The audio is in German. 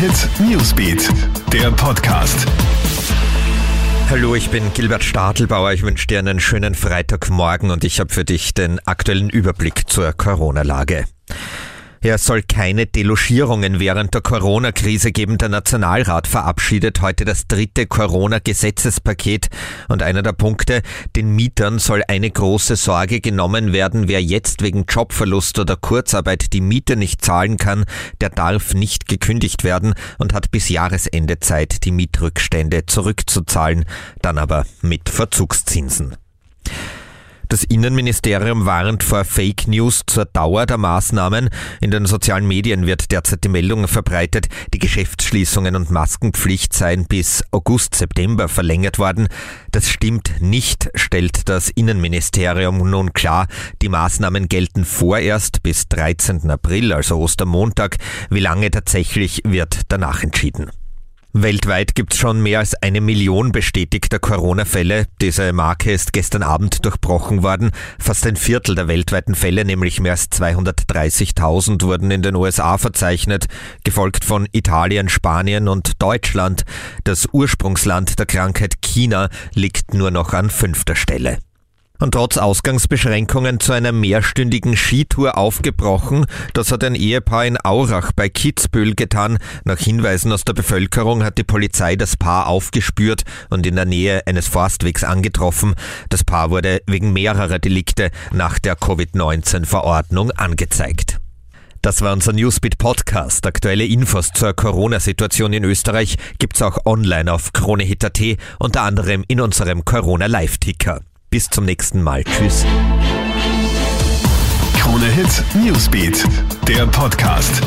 Hit Newsbeat, der Podcast. Hallo, ich bin Gilbert Stadelbauer. Ich wünsche dir einen schönen Freitagmorgen und ich habe für dich den aktuellen Überblick zur Corona-Lage. Ja, es soll keine Delogierungen während der Corona-Krise geben. Der Nationalrat verabschiedet heute das dritte Corona-Gesetzespaket. Und einer der Punkte, den Mietern soll eine große Sorge genommen werden. Wer jetzt wegen Jobverlust oder Kurzarbeit die Miete nicht zahlen kann, der darf nicht gekündigt werden und hat bis Jahresende Zeit, die Mietrückstände zurückzuzahlen. Dann aber mit Verzugszinsen. Das Innenministerium warnt vor Fake News zur Dauer der Maßnahmen. In den sozialen Medien wird derzeit die Meldung verbreitet, die Geschäftsschließungen und Maskenpflicht seien bis August, September verlängert worden. Das stimmt nicht, stellt das Innenministerium nun klar. Die Maßnahmen gelten vorerst bis 13. April, also Ostermontag. Wie lange tatsächlich wird danach entschieden. Weltweit gibt es schon mehr als eine Million bestätigter Corona-Fälle. Diese Marke ist gestern Abend durchbrochen worden. Fast ein Viertel der weltweiten Fälle, nämlich mehr als 230.000, wurden in den USA verzeichnet, gefolgt von Italien, Spanien und Deutschland. Das Ursprungsland der Krankheit China liegt nur noch an fünfter Stelle und trotz Ausgangsbeschränkungen zu einer mehrstündigen Skitour aufgebrochen. Das hat ein Ehepaar in Aurach bei Kitzbühel getan. Nach Hinweisen aus der Bevölkerung hat die Polizei das Paar aufgespürt und in der Nähe eines Forstwegs angetroffen. Das Paar wurde wegen mehrerer Delikte nach der Covid-19-Verordnung angezeigt. Das war unser Newsbeat Podcast. Aktuelle Infos zur Corona-Situation in Österreich gibt's auch online auf KroneHit.at, unter anderem in unserem Corona Live-Ticker. Bis zum nächsten Mal. Tschüss. Krone Hit Newsbeat, der Podcast.